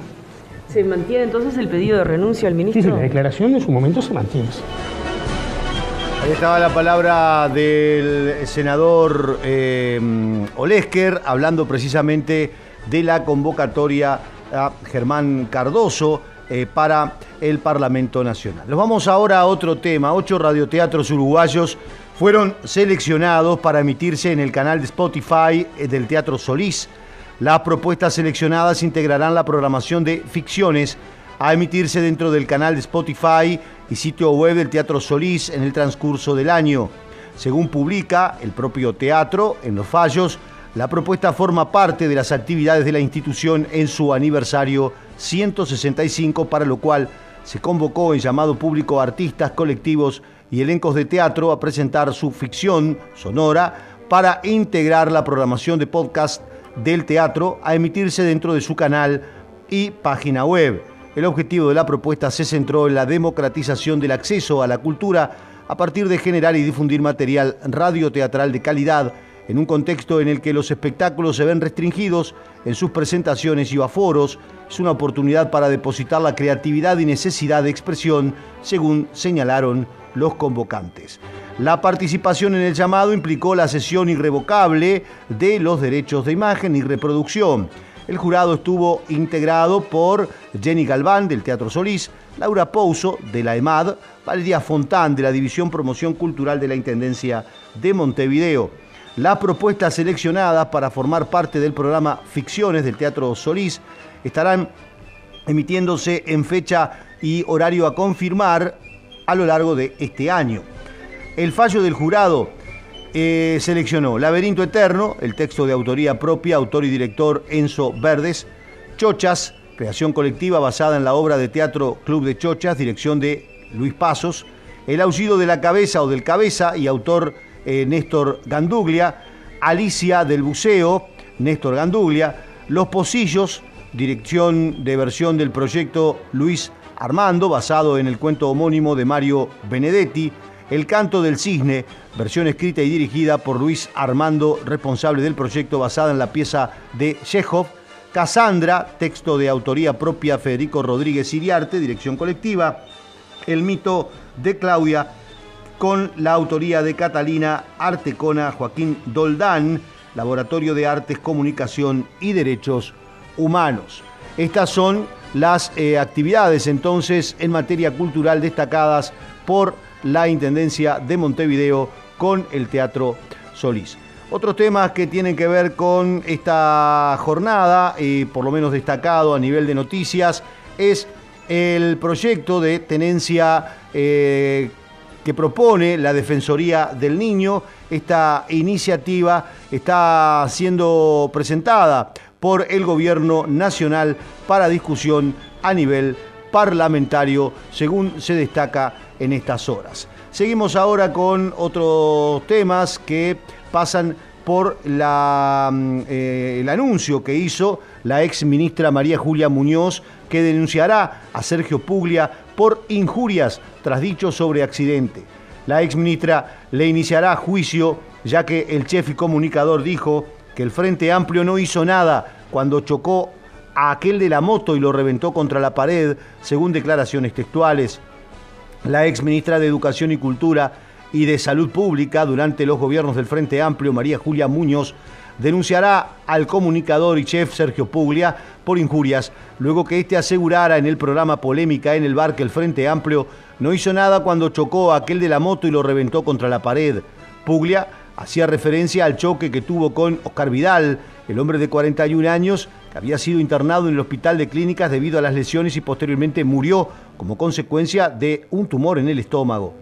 ¿Se mantiene entonces el pedido de renuncia al Sí, ministro? sí, la declaración en su momento se mantiene. Ahí estaba la palabra del senador eh, Olesker, hablando precisamente de la convocatoria a Germán Cardoso eh, para el Parlamento Nacional. Nos vamos ahora a otro tema. Ocho radioteatros uruguayos fueron seleccionados para emitirse en el canal de Spotify eh, del Teatro Solís. Las propuestas seleccionadas integrarán la programación de ficciones a emitirse dentro del canal de Spotify y sitio web del Teatro Solís en el transcurso del año. Según publica el propio teatro en los fallos, la propuesta forma parte de las actividades de la institución en su aniversario 165, para lo cual se convocó en llamado público a artistas, colectivos y elencos de teatro a presentar su ficción sonora para integrar la programación de podcast del teatro a emitirse dentro de su canal y página web. El objetivo de la propuesta se centró en la democratización del acceso a la cultura a partir de generar y difundir material radioteatral de calidad en un contexto en el que los espectáculos se ven restringidos en sus presentaciones y aforos, es una oportunidad para depositar la creatividad y necesidad de expresión, según señalaron los convocantes. La participación en el llamado implicó la cesión irrevocable de los derechos de imagen y reproducción. El jurado estuvo integrado por Jenny Galván del Teatro Solís, Laura Pouso de la EMAD, Valeria Fontán de la División Promoción Cultural de la Intendencia de Montevideo. Las propuestas seleccionadas para formar parte del programa Ficciones del Teatro Solís estarán emitiéndose en fecha y horario a confirmar a lo largo de este año. El fallo del jurado eh, seleccionó Laberinto Eterno, el texto de autoría propia, autor y director Enzo Verdes, Chochas, creación colectiva basada en la obra de teatro Club de Chochas, dirección de Luis Pasos, El aullido de la cabeza o del cabeza y autor eh, Néstor Ganduglia, Alicia del Buceo, Néstor Ganduglia, Los Pocillos, dirección de versión del proyecto Luis Armando, basado en el cuento homónimo de Mario Benedetti, El canto del cisne, versión escrita y dirigida por Luis Armando, responsable del proyecto basada en la pieza de Chekhov, Cassandra, texto de autoría propia Federico Rodríguez Iriarte, dirección colectiva, El mito de Claudia, con la autoría de Catalina Artecona Joaquín Doldán, Laboratorio de Artes, Comunicación y Derechos Humanos. Estas son las eh, actividades entonces en materia cultural destacadas por la Intendencia de Montevideo con el Teatro Solís. Otros temas que tienen que ver con esta jornada, por lo menos destacado a nivel de noticias, es el proyecto de tenencia eh, que propone la Defensoría del Niño. Esta iniciativa está siendo presentada por el Gobierno Nacional para discusión a nivel parlamentario, según se destaca en estas horas. Seguimos ahora con otros temas que pasan por la, mm, eh, el anuncio que hizo la ex ministra María Julia Muñoz, que denunciará a Sergio Puglia por injurias tras dichos sobre accidente. La ex ministra le iniciará juicio ya que el chef y comunicador dijo que el Frente Amplio no hizo nada cuando chocó a aquel de la moto y lo reventó contra la pared, según declaraciones textuales. La ex ministra de Educación y Cultura y de Salud Pública durante los gobiernos del Frente Amplio, María Julia Muñoz, denunciará al comunicador y chef Sergio Puglia por injurias, luego que éste asegurara en el programa Polémica en el bar que el Frente Amplio no hizo nada cuando chocó a aquel de la moto y lo reventó contra la pared. Puglia hacía referencia al choque que tuvo con Oscar Vidal, el hombre de 41 años que había sido internado en el hospital de clínicas debido a las lesiones y posteriormente murió como consecuencia de un tumor en el estómago.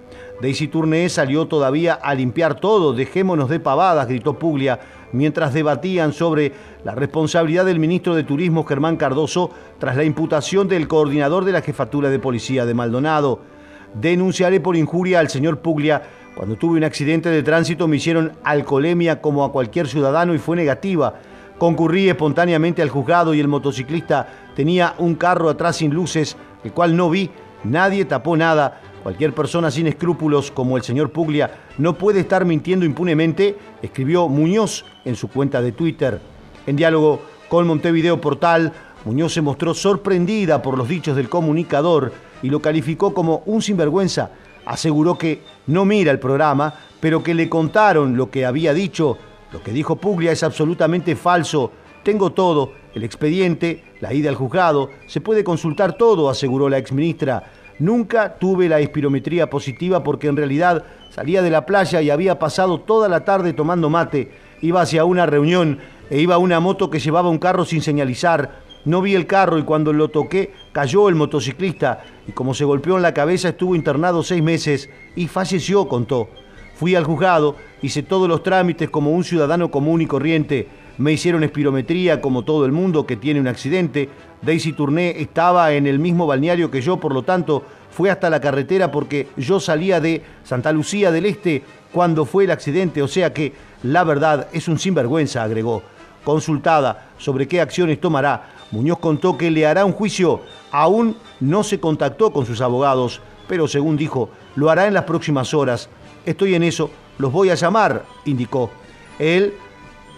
Daisy Tourné salió todavía a limpiar todo, dejémonos de pavadas, gritó Puglia, mientras debatían sobre la responsabilidad del ministro de Turismo Germán Cardoso tras la imputación del coordinador de la jefatura de policía de Maldonado. Denunciaré por injuria al señor Puglia. Cuando tuve un accidente de tránsito me hicieron alcoholemia como a cualquier ciudadano y fue negativa. Concurrí espontáneamente al juzgado y el motociclista tenía un carro atrás sin luces, el cual no vi. Nadie tapó nada. Cualquier persona sin escrúpulos como el señor Puglia no puede estar mintiendo impunemente, escribió Muñoz en su cuenta de Twitter. En diálogo con Montevideo Portal, Muñoz se mostró sorprendida por los dichos del comunicador y lo calificó como un sinvergüenza. Aseguró que no mira el programa, pero que le contaron lo que había dicho. Lo que dijo Puglia es absolutamente falso. Tengo todo, el expediente, la ida al juzgado, se puede consultar todo, aseguró la exministra. Nunca tuve la espirometría positiva porque en realidad salía de la playa y había pasado toda la tarde tomando mate. Iba hacia una reunión e iba a una moto que llevaba un carro sin señalizar. No vi el carro y cuando lo toqué cayó el motociclista y como se golpeó en la cabeza estuvo internado seis meses y falleció, contó. Fui al juzgado, hice todos los trámites como un ciudadano común y corriente. Me hicieron espirometría como todo el mundo que tiene un accidente. Daisy Tourné estaba en el mismo balneario que yo, por lo tanto, fue hasta la carretera porque yo salía de Santa Lucía del Este cuando fue el accidente, o sea que la verdad es un sinvergüenza, agregó. Consultada sobre qué acciones tomará, Muñoz contó que le hará un juicio. Aún no se contactó con sus abogados, pero según dijo, lo hará en las próximas horas. Estoy en eso, los voy a llamar, indicó. Él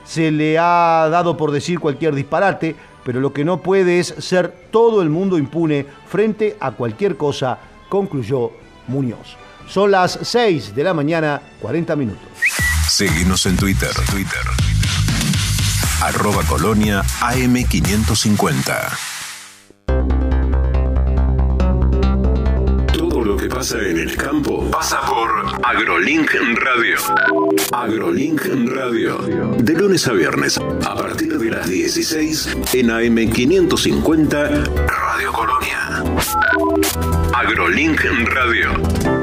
se le ha dado por decir cualquier disparate, pero lo que no puede es ser todo el mundo impune frente a cualquier cosa, concluyó Muñoz. Son las 6 de la mañana, 40 minutos. Seguimos en Twitter, Twitter. Arroba Colonia AM550. Todo lo que pasa en el campo pasa por AgroLink Radio. AgroLink Radio. De lunes a viernes, a partir de las 16 en AM550 Radio Colonia. AgroLink Radio.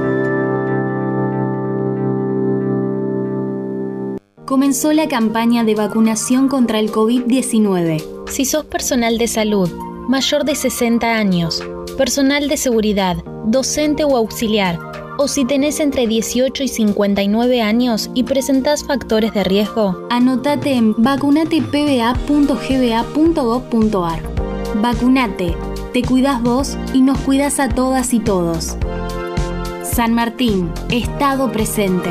Comenzó la campaña de vacunación contra el COVID-19. Si sos personal de salud, mayor de 60 años, personal de seguridad, docente o auxiliar, o si tenés entre 18 y 59 años y presentás factores de riesgo, anotate en vacunatepba.gba.gov.ar. Vacunate, te cuidas vos y nos cuidas a todas y todos. San Martín, Estado presente.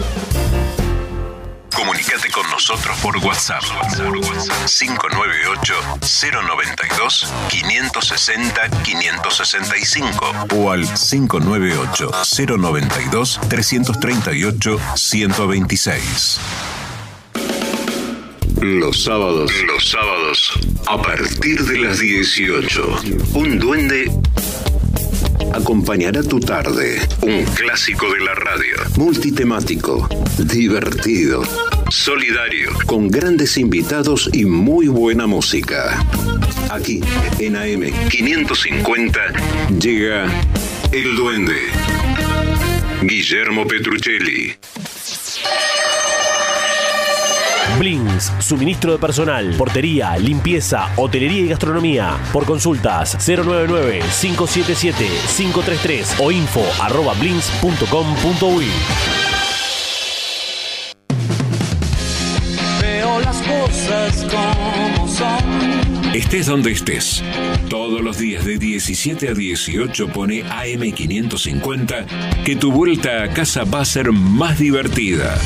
con nosotros por WhatsApp. 598-092-560-565 o al 598-092-338-126. Los sábados, los sábados, a partir de las 18, un duende acompañará tu tarde. Un clásico de la radio. Multitemático, divertido, solidario, con grandes invitados y muy buena música. Aquí, en AM 550, llega El Duende. Guillermo Petruccelli. Blings, suministro de personal, portería, limpieza, hotelería y gastronomía. Por consultas 099-577-533 o info arroba blings.com.uy. cosas como son. Estés donde estés. Todos los días de 17 a 18 pone AM550 que tu vuelta a casa va a ser más divertida.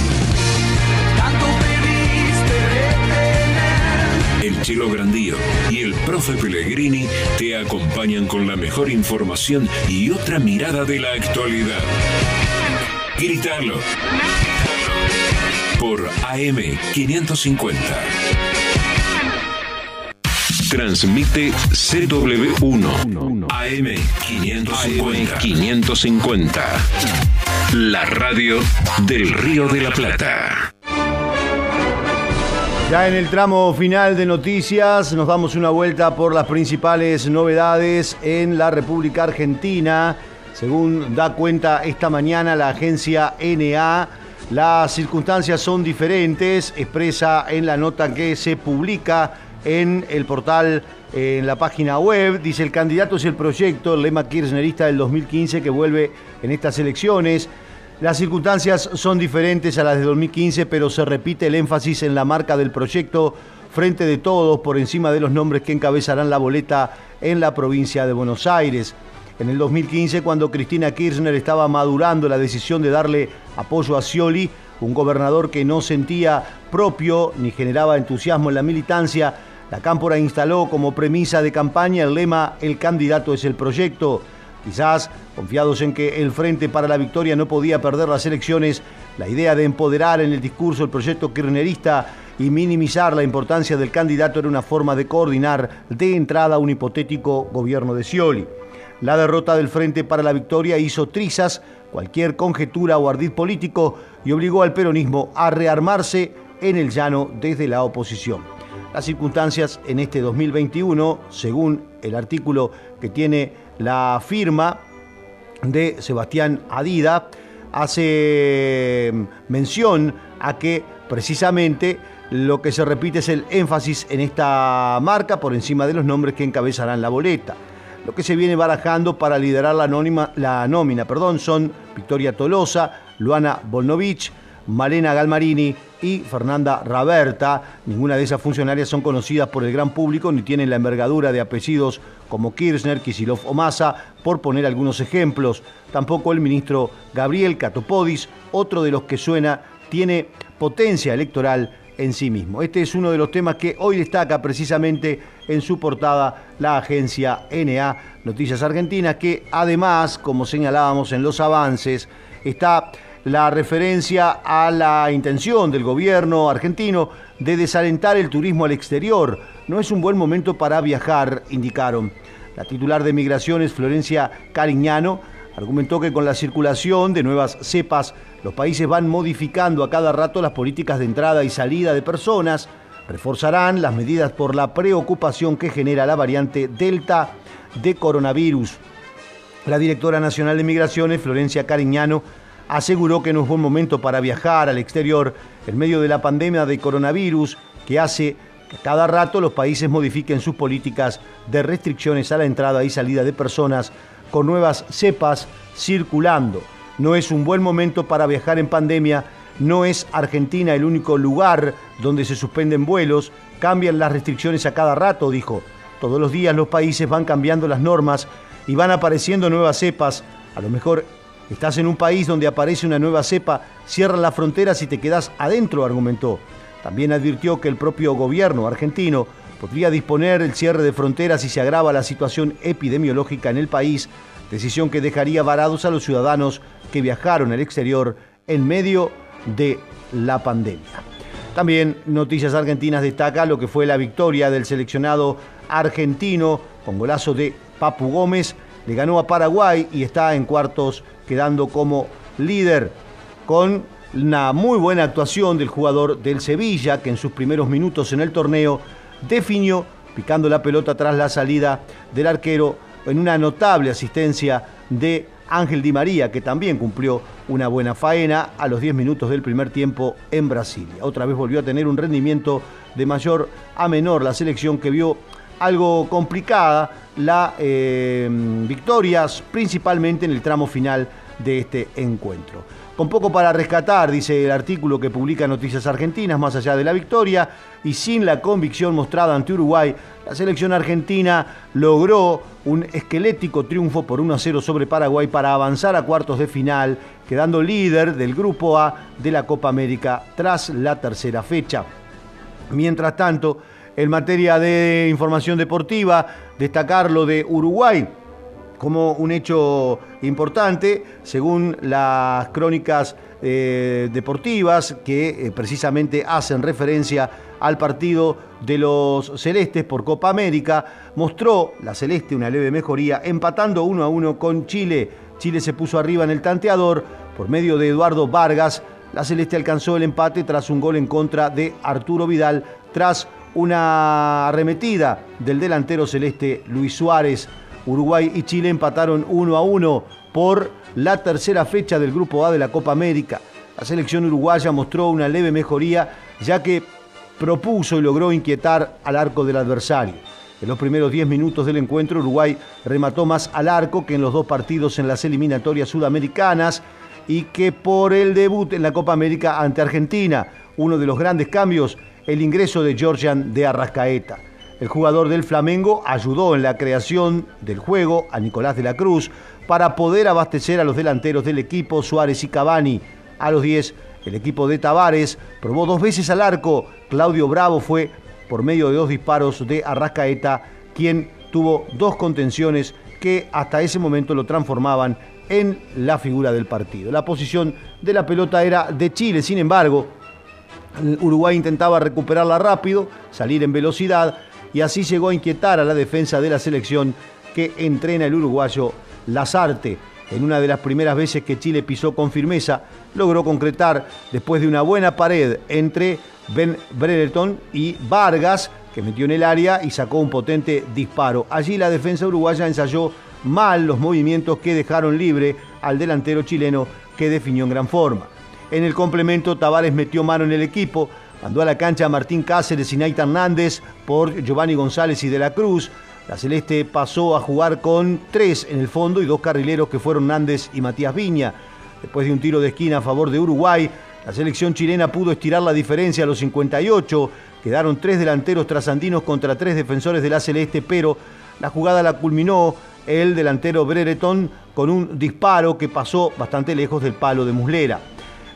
El Chelo Grandío y el Profe Pellegrini te acompañan con la mejor información y otra mirada de la actualidad. Gritalo. Por AM550. Transmite CW1 AM550. 550. La radio del Río de la Plata. Ya en el tramo final de noticias nos damos una vuelta por las principales novedades en la República Argentina. Según da cuenta esta mañana la agencia NA, las circunstancias son diferentes, expresa en la nota que se publica en el portal, en la página web. Dice el candidato es el proyecto, el lema kirchnerista del 2015 que vuelve en estas elecciones. Las circunstancias son diferentes a las de 2015, pero se repite el énfasis en la marca del proyecto frente de todos por encima de los nombres que encabezarán la boleta en la provincia de Buenos Aires. En el 2015, cuando Cristina Kirchner estaba madurando la decisión de darle apoyo a Scioli, un gobernador que no sentía propio ni generaba entusiasmo en la militancia, la Cámpora instaló como premisa de campaña el lema El candidato es el proyecto. Quizás, confiados en que el Frente para la Victoria no podía perder las elecciones, la idea de empoderar en el discurso el proyecto kirchnerista y minimizar la importancia del candidato era una forma de coordinar de entrada un hipotético gobierno de Scioli. La derrota del Frente para la Victoria hizo trizas cualquier conjetura o ardid político y obligó al peronismo a rearmarse en el llano desde la oposición. Las circunstancias en este 2021, según el artículo que tiene la firma de Sebastián Adida, hace mención a que precisamente lo que se repite es el énfasis en esta marca por encima de los nombres que encabezarán la boleta. Lo que se viene barajando para liderar la nómina perdón, son Victoria Tolosa, Luana Bolnovich, Malena Galmarini y Fernanda Raberta. Ninguna de esas funcionarias son conocidas por el gran público ni tienen la envergadura de apellidos como Kirchner, Kisilov o Massa, por poner algunos ejemplos. Tampoco el ministro Gabriel Catopodis, otro de los que suena, tiene potencia electoral en sí mismo. Este es uno de los temas que hoy destaca precisamente en su portada la agencia NA Noticias Argentinas, que además, como señalábamos en los avances, está la referencia a la intención del gobierno argentino de desalentar el turismo al exterior. No es un buen momento para viajar, indicaron. La titular de Migraciones, Florencia Cariñano, argumentó que con la circulación de nuevas cepas, los países van modificando a cada rato las políticas de entrada y salida de personas, reforzarán las medidas por la preocupación que genera la variante Delta de coronavirus. La directora nacional de Migraciones, Florencia Cariñano, aseguró que no es buen momento para viajar al exterior en medio de la pandemia de coronavirus que hace que cada rato los países modifiquen sus políticas de restricciones a la entrada y salida de personas con nuevas cepas circulando. No es un buen momento para viajar en pandemia, no es Argentina el único lugar donde se suspenden vuelos, cambian las restricciones a cada rato, dijo. Todos los días los países van cambiando las normas y van apareciendo nuevas cepas. A lo mejor estás en un país donde aparece una nueva cepa, cierran las fronteras y te quedas adentro, argumentó. También advirtió que el propio gobierno argentino podría disponer el cierre de fronteras si se agrava la situación epidemiológica en el país, decisión que dejaría varados a los ciudadanos que viajaron al exterior en medio de la pandemia. También Noticias Argentinas destaca lo que fue la victoria del seleccionado argentino con golazo de Papu Gómez. Le ganó a Paraguay y está en cuartos quedando como líder con una muy buena actuación del jugador del Sevilla que en sus primeros minutos en el torneo definió picando la pelota tras la salida del arquero en una notable asistencia de Ángel Di María, que también cumplió una buena faena a los 10 minutos del primer tiempo en Brasilia. Otra vez volvió a tener un rendimiento de mayor a menor la selección que vio algo complicada la eh, victorias, principalmente en el tramo final de este encuentro. Con poco para rescatar, dice el artículo que publica Noticias Argentinas, más allá de la victoria, y sin la convicción mostrada ante Uruguay, la selección argentina logró un esquelético triunfo por 1 a 0 sobre Paraguay para avanzar a cuartos de final, quedando líder del Grupo A de la Copa América tras la tercera fecha. Mientras tanto, en materia de información deportiva, destacar lo de Uruguay como un hecho importante, según las crónicas eh, deportivas que eh, precisamente hacen referencia al partido de los Celestes por Copa América, mostró la Celeste una leve mejoría empatando uno a uno con Chile. Chile se puso arriba en el tanteador por medio de Eduardo Vargas. La Celeste alcanzó el empate tras un gol en contra de Arturo Vidal tras una arremetida del delantero celeste Luis Suárez. Uruguay y Chile empataron 1 a 1 por la tercera fecha del Grupo A de la Copa América. La selección uruguaya mostró una leve mejoría ya que propuso y logró inquietar al arco del adversario. En los primeros 10 minutos del encuentro, Uruguay remató más al arco que en los dos partidos en las eliminatorias sudamericanas y que por el debut en la Copa América ante Argentina. Uno de los grandes cambios, el ingreso de Georgian de Arrascaeta. El jugador del Flamengo ayudó en la creación del juego a Nicolás de la Cruz para poder abastecer a los delanteros del equipo Suárez y Cavani. A los 10, el equipo de Tavares probó dos veces al arco. Claudio Bravo fue, por medio de dos disparos de Arrascaeta, quien tuvo dos contenciones que hasta ese momento lo transformaban en la figura del partido. La posición de la pelota era de Chile, sin embargo, Uruguay intentaba recuperarla rápido, salir en velocidad y así llegó a inquietar a la defensa de la selección que entrena el uruguayo Lazarte. En una de las primeras veces que Chile pisó con firmeza, logró concretar después de una buena pared entre Ben Brereton y Vargas, que metió en el área y sacó un potente disparo. Allí la defensa uruguaya ensayó mal los movimientos que dejaron libre al delantero chileno que definió en gran forma. En el complemento, Tavares metió mano en el equipo, mandó a la cancha a Martín Cáceres y Naita Hernández por Giovanni González y De la Cruz. La Celeste pasó a jugar con tres en el fondo y dos carrileros que fueron Nández y Matías Viña. Después de un tiro de esquina a favor de Uruguay, la selección chilena pudo estirar la diferencia a los 58. Quedaron tres delanteros trasandinos contra tres defensores de la Celeste, pero la jugada la culminó el delantero Brereton con un disparo que pasó bastante lejos del palo de Muslera.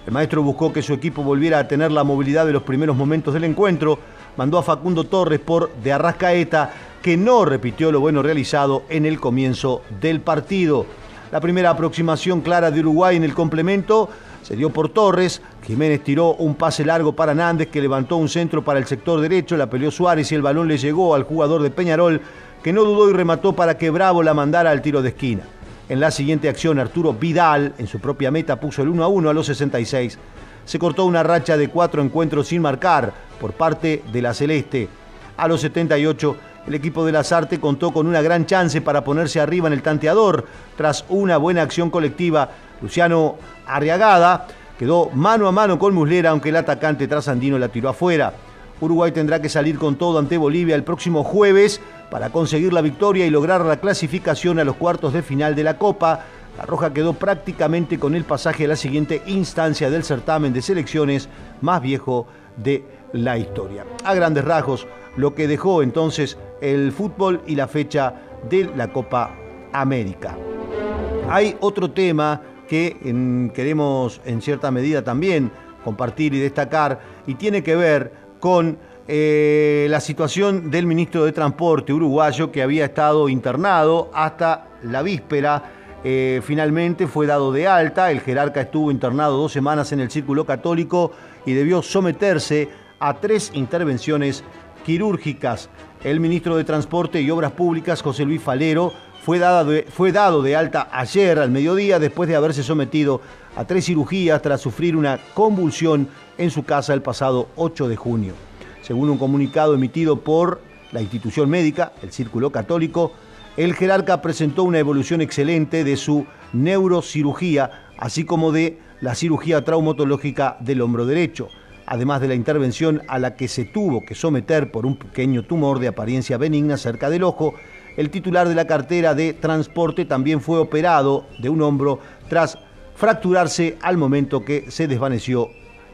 El maestro buscó que su equipo volviera a tener la movilidad de los primeros momentos del encuentro, mandó a Facundo Torres por de Arrascaeta, que no repitió lo bueno realizado en el comienzo del partido. La primera aproximación clara de Uruguay en el complemento se dio por Torres, Jiménez tiró un pase largo para Nández que levantó un centro para el sector derecho, la peleó Suárez y el balón le llegó al jugador de Peñarol que no dudó y remató para que Bravo la mandara al tiro de esquina. En la siguiente acción Arturo Vidal en su propia meta puso el 1 a 1 a los 66. Se cortó una racha de cuatro encuentros sin marcar por parte de la Celeste. A los 78 el equipo de Lazarte contó con una gran chance para ponerse arriba en el tanteador. Tras una buena acción colectiva, Luciano Arriagada quedó mano a mano con Muslera, aunque el atacante trasandino la tiró afuera. Uruguay tendrá que salir con todo ante Bolivia el próximo jueves para conseguir la victoria y lograr la clasificación a los cuartos de final de la Copa. La Roja quedó prácticamente con el pasaje a la siguiente instancia del certamen de selecciones más viejo de la historia. A grandes rasgos, lo que dejó entonces el fútbol y la fecha de la Copa América. Hay otro tema que queremos en cierta medida también compartir y destacar y tiene que ver con eh, la situación del ministro de Transporte uruguayo que había estado internado hasta la víspera. Eh, finalmente fue dado de alta, el jerarca estuvo internado dos semanas en el Círculo Católico y debió someterse a tres intervenciones quirúrgicas. El ministro de Transporte y Obras Públicas, José Luis Falero, fue, fue dado de alta ayer al mediodía después de haberse sometido a tres cirugías tras sufrir una convulsión en su casa el pasado 8 de junio. Según un comunicado emitido por la institución médica, el Círculo Católico, el jerarca presentó una evolución excelente de su neurocirugía, así como de la cirugía traumatológica del hombro derecho, además de la intervención a la que se tuvo que someter por un pequeño tumor de apariencia benigna cerca del ojo, el titular de la cartera de transporte también fue operado de un hombro tras fracturarse al momento que se desvaneció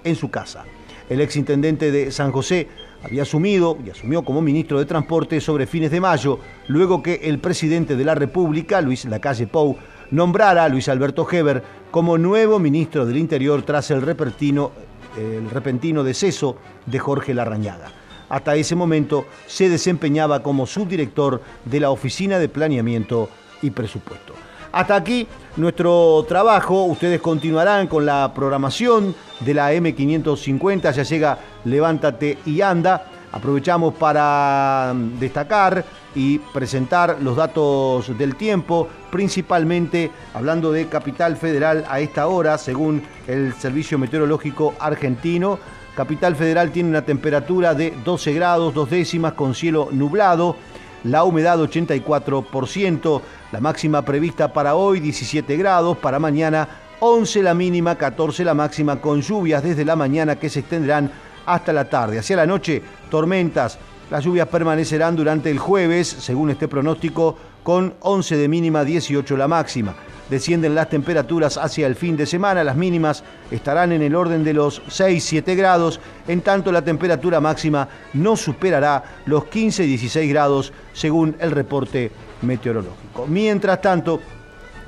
en su casa. El exintendente de San José había asumido y asumió como ministro de Transporte sobre fines de mayo, luego que el presidente de la República, Luis Lacalle Pou, nombrara a Luis Alberto Heber como nuevo ministro del Interior tras el repentino, el repentino deceso de Jorge Larrañaga. Hasta ese momento se desempeñaba como subdirector de la Oficina de Planeamiento y Presupuesto. Hasta aquí nuestro trabajo. Ustedes continuarán con la programación de la M550. Ya llega Levántate y anda. Aprovechamos para mm, destacar y presentar los datos del tiempo, principalmente hablando de Capital Federal a esta hora, según el Servicio Meteorológico Argentino. Capital Federal tiene una temperatura de 12 grados, dos décimas con cielo nublado, la humedad 84%, la máxima prevista para hoy 17 grados, para mañana 11 la mínima, 14 la máxima, con lluvias desde la mañana que se extenderán hasta la tarde. Hacia la noche, tormentas. Las lluvias permanecerán durante el jueves, según este pronóstico, con 11 de mínima, 18 la máxima. Descienden las temperaturas hacia el fin de semana, las mínimas estarán en el orden de los 6-7 grados, en tanto la temperatura máxima no superará los 15-16 grados, según el reporte meteorológico. Mientras tanto,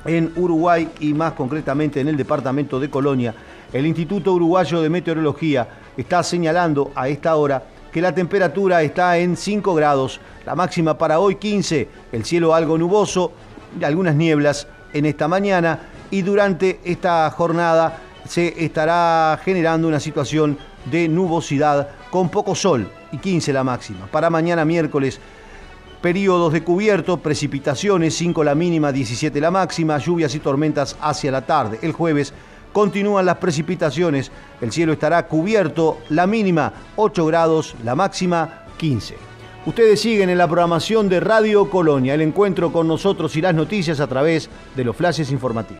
en Uruguay y más concretamente en el departamento de Colonia, el Instituto Uruguayo de Meteorología está señalando a esta hora que la temperatura está en 5 grados, la máxima para hoy 15, el cielo algo nuboso, algunas nieblas en esta mañana y durante esta jornada se estará generando una situación de nubosidad con poco sol y 15 la máxima. Para mañana miércoles Periodos de cubierto, precipitaciones, 5 la mínima, 17 la máxima, lluvias y tormentas hacia la tarde. El jueves continúan las precipitaciones, el cielo estará cubierto, la mínima 8 grados, la máxima 15. Ustedes siguen en la programación de Radio Colonia, el encuentro con nosotros y las noticias a través de los flashes informativos.